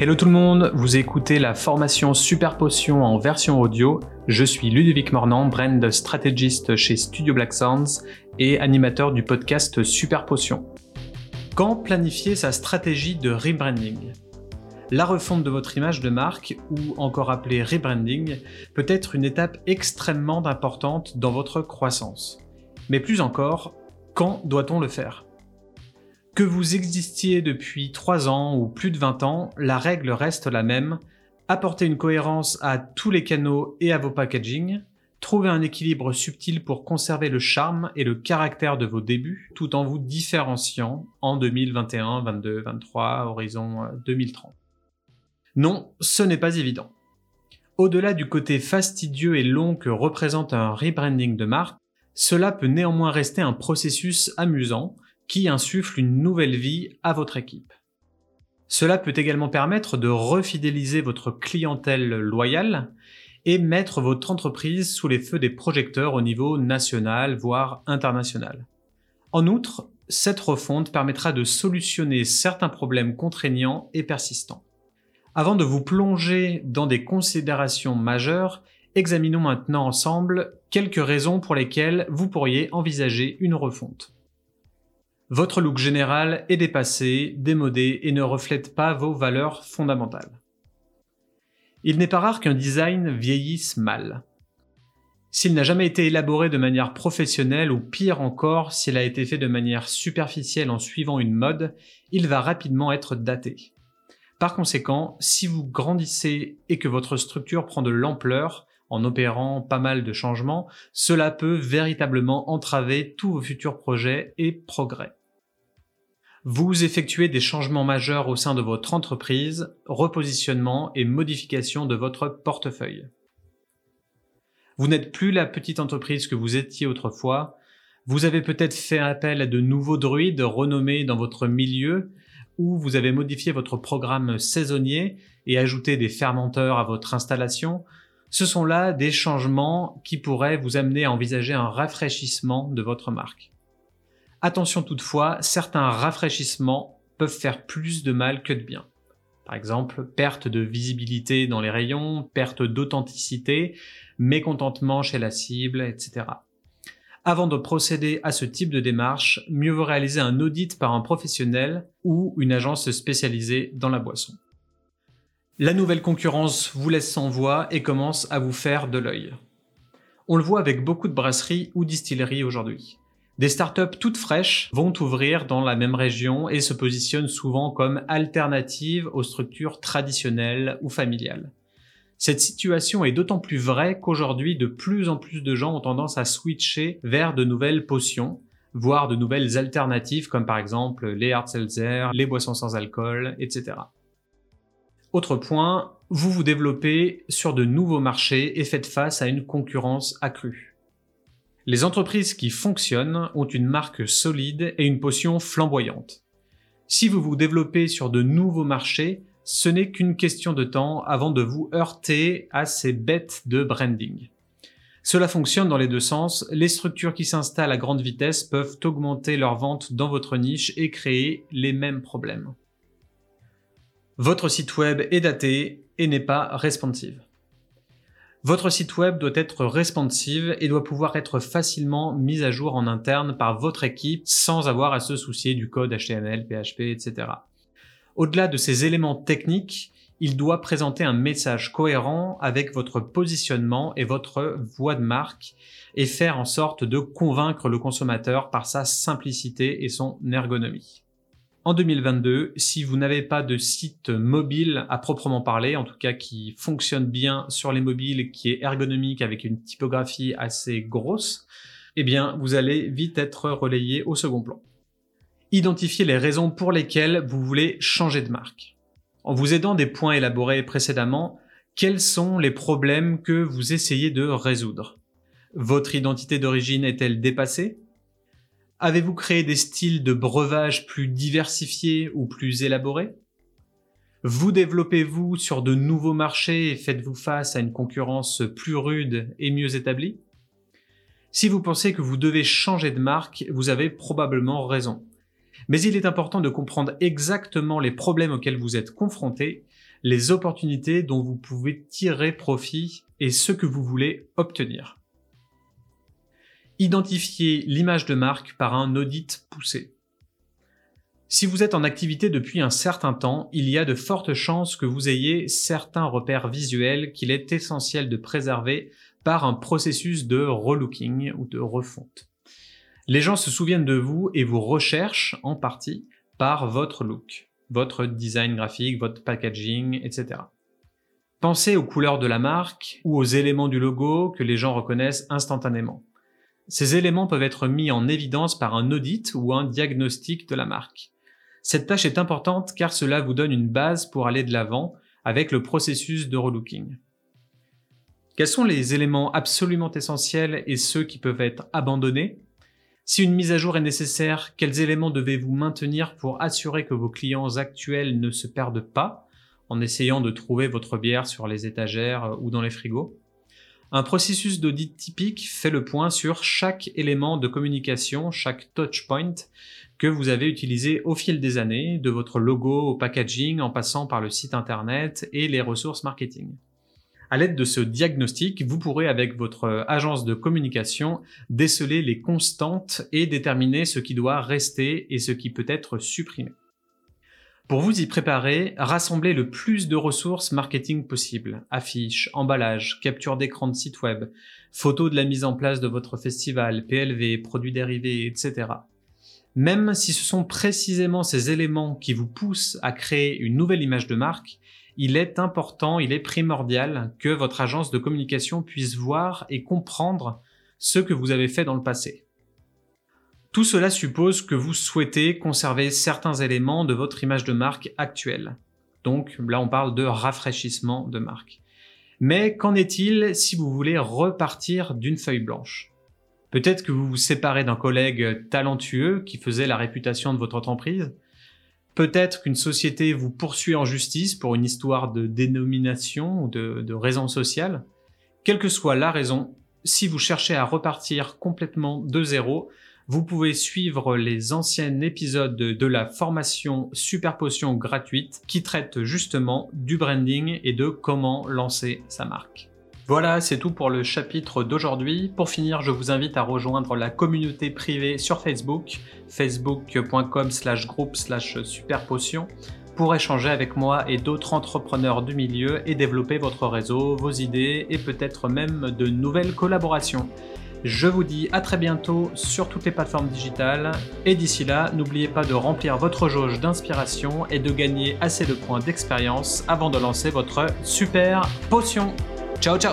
Hello tout le monde, vous écoutez la formation Super Potion en version audio. Je suis Ludovic Mornan, brand strategist chez Studio Black Sounds et animateur du podcast Super Potion. Quand planifier sa stratégie de rebranding? La refonte de votre image de marque, ou encore appelée rebranding, peut être une étape extrêmement importante dans votre croissance. Mais plus encore, quand doit-on le faire? Que vous existiez depuis 3 ans ou plus de 20 ans, la règle reste la même. Apporter une cohérence à tous les canaux et à vos packaging, trouver un équilibre subtil pour conserver le charme et le caractère de vos débuts tout en vous différenciant en 2021, 22, 23, horizon 2030. Euh, non, ce n'est pas évident. Au-delà du côté fastidieux et long que représente un rebranding de marque, cela peut néanmoins rester un processus amusant qui insuffle une nouvelle vie à votre équipe. Cela peut également permettre de refidéliser votre clientèle loyale et mettre votre entreprise sous les feux des projecteurs au niveau national, voire international. En outre, cette refonte permettra de solutionner certains problèmes contraignants et persistants. Avant de vous plonger dans des considérations majeures, examinons maintenant ensemble quelques raisons pour lesquelles vous pourriez envisager une refonte. Votre look général est dépassé, démodé et ne reflète pas vos valeurs fondamentales. Il n'est pas rare qu'un design vieillisse mal. S'il n'a jamais été élaboré de manière professionnelle ou pire encore, s'il a été fait de manière superficielle en suivant une mode, il va rapidement être daté. Par conséquent, si vous grandissez et que votre structure prend de l'ampleur, en opérant pas mal de changements, cela peut véritablement entraver tous vos futurs projets et progrès. Vous effectuez des changements majeurs au sein de votre entreprise, repositionnement et modification de votre portefeuille. Vous n'êtes plus la petite entreprise que vous étiez autrefois. Vous avez peut-être fait appel à de nouveaux druides renommés dans votre milieu, ou vous avez modifié votre programme saisonnier et ajouté des fermenteurs à votre installation. Ce sont là des changements qui pourraient vous amener à envisager un rafraîchissement de votre marque. Attention toutefois, certains rafraîchissements peuvent faire plus de mal que de bien. Par exemple, perte de visibilité dans les rayons, perte d'authenticité, mécontentement chez la cible, etc. Avant de procéder à ce type de démarche, mieux vaut réaliser un audit par un professionnel ou une agence spécialisée dans la boisson. La nouvelle concurrence vous laisse sans voix et commence à vous faire de l'œil. On le voit avec beaucoup de brasseries ou distilleries aujourd'hui. Des startups toutes fraîches vont ouvrir dans la même région et se positionnent souvent comme alternatives aux structures traditionnelles ou familiales. Cette situation est d'autant plus vraie qu'aujourd'hui de plus en plus de gens ont tendance à switcher vers de nouvelles potions, voire de nouvelles alternatives comme par exemple les hard seltzer, les boissons sans alcool, etc. Autre point, vous vous développez sur de nouveaux marchés et faites face à une concurrence accrue. Les entreprises qui fonctionnent ont une marque solide et une potion flamboyante. Si vous vous développez sur de nouveaux marchés, ce n'est qu'une question de temps avant de vous heurter à ces bêtes de branding. Cela fonctionne dans les deux sens. Les structures qui s'installent à grande vitesse peuvent augmenter leurs ventes dans votre niche et créer les mêmes problèmes. Votre site web est daté et n'est pas responsive. Votre site web doit être responsive et doit pouvoir être facilement mis à jour en interne par votre équipe sans avoir à se soucier du code HTML, PHP, etc. Au-delà de ces éléments techniques, il doit présenter un message cohérent avec votre positionnement et votre voix de marque et faire en sorte de convaincre le consommateur par sa simplicité et son ergonomie en 2022, si vous n'avez pas de site mobile à proprement parler, en tout cas qui fonctionne bien sur les mobiles, qui est ergonomique avec une typographie assez grosse, eh bien, vous allez vite être relayé au second plan. Identifiez les raisons pour lesquelles vous voulez changer de marque. En vous aidant des points élaborés précédemment, quels sont les problèmes que vous essayez de résoudre? Votre identité d'origine est-elle dépassée? Avez-vous créé des styles de breuvage plus diversifiés ou plus élaborés? Vous développez-vous sur de nouveaux marchés et faites-vous face à une concurrence plus rude et mieux établie? Si vous pensez que vous devez changer de marque, vous avez probablement raison. Mais il est important de comprendre exactement les problèmes auxquels vous êtes confrontés, les opportunités dont vous pouvez tirer profit et ce que vous voulez obtenir. Identifiez l'image de marque par un audit poussé. Si vous êtes en activité depuis un certain temps, il y a de fortes chances que vous ayez certains repères visuels qu'il est essentiel de préserver par un processus de relooking ou de refonte. Les gens se souviennent de vous et vous recherchent en partie par votre look, votre design graphique, votre packaging, etc. Pensez aux couleurs de la marque ou aux éléments du logo que les gens reconnaissent instantanément. Ces éléments peuvent être mis en évidence par un audit ou un diagnostic de la marque. Cette tâche est importante car cela vous donne une base pour aller de l'avant avec le processus de relooking. Quels sont les éléments absolument essentiels et ceux qui peuvent être abandonnés? Si une mise à jour est nécessaire, quels éléments devez-vous maintenir pour assurer que vos clients actuels ne se perdent pas en essayant de trouver votre bière sur les étagères ou dans les frigos? Un processus d'audit typique fait le point sur chaque élément de communication, chaque touchpoint que vous avez utilisé au fil des années, de votre logo au packaging en passant par le site internet et les ressources marketing. À l'aide de ce diagnostic, vous pourrez avec votre agence de communication déceler les constantes et déterminer ce qui doit rester et ce qui peut être supprimé. Pour vous y préparer, rassemblez le plus de ressources marketing possible. Affiches, emballages, capture d'écran de site web, photos de la mise en place de votre festival, PLV, produits dérivés, etc. Même si ce sont précisément ces éléments qui vous poussent à créer une nouvelle image de marque, il est important, il est primordial que votre agence de communication puisse voir et comprendre ce que vous avez fait dans le passé. Tout cela suppose que vous souhaitez conserver certains éléments de votre image de marque actuelle. Donc là, on parle de rafraîchissement de marque. Mais qu'en est-il si vous voulez repartir d'une feuille blanche? Peut-être que vous vous séparez d'un collègue talentueux qui faisait la réputation de votre entreprise? Peut-être qu'une société vous poursuit en justice pour une histoire de dénomination ou de, raison sociale? Quelle que soit la raison, si vous cherchez à repartir complètement de zéro, vous pouvez suivre les anciens épisodes de la formation Super Potion gratuite qui traite justement du branding et de comment lancer sa marque. Voilà, c'est tout pour le chapitre d'aujourd'hui. Pour finir, je vous invite à rejoindre la communauté privée sur Facebook, facebook.com slash groupe slash superpotion, pour échanger avec moi et d'autres entrepreneurs du milieu et développer votre réseau, vos idées et peut-être même de nouvelles collaborations. Je vous dis à très bientôt sur toutes les plateformes digitales et d'ici là, n'oubliez pas de remplir votre jauge d'inspiration et de gagner assez de points d'expérience avant de lancer votre super potion. Ciao ciao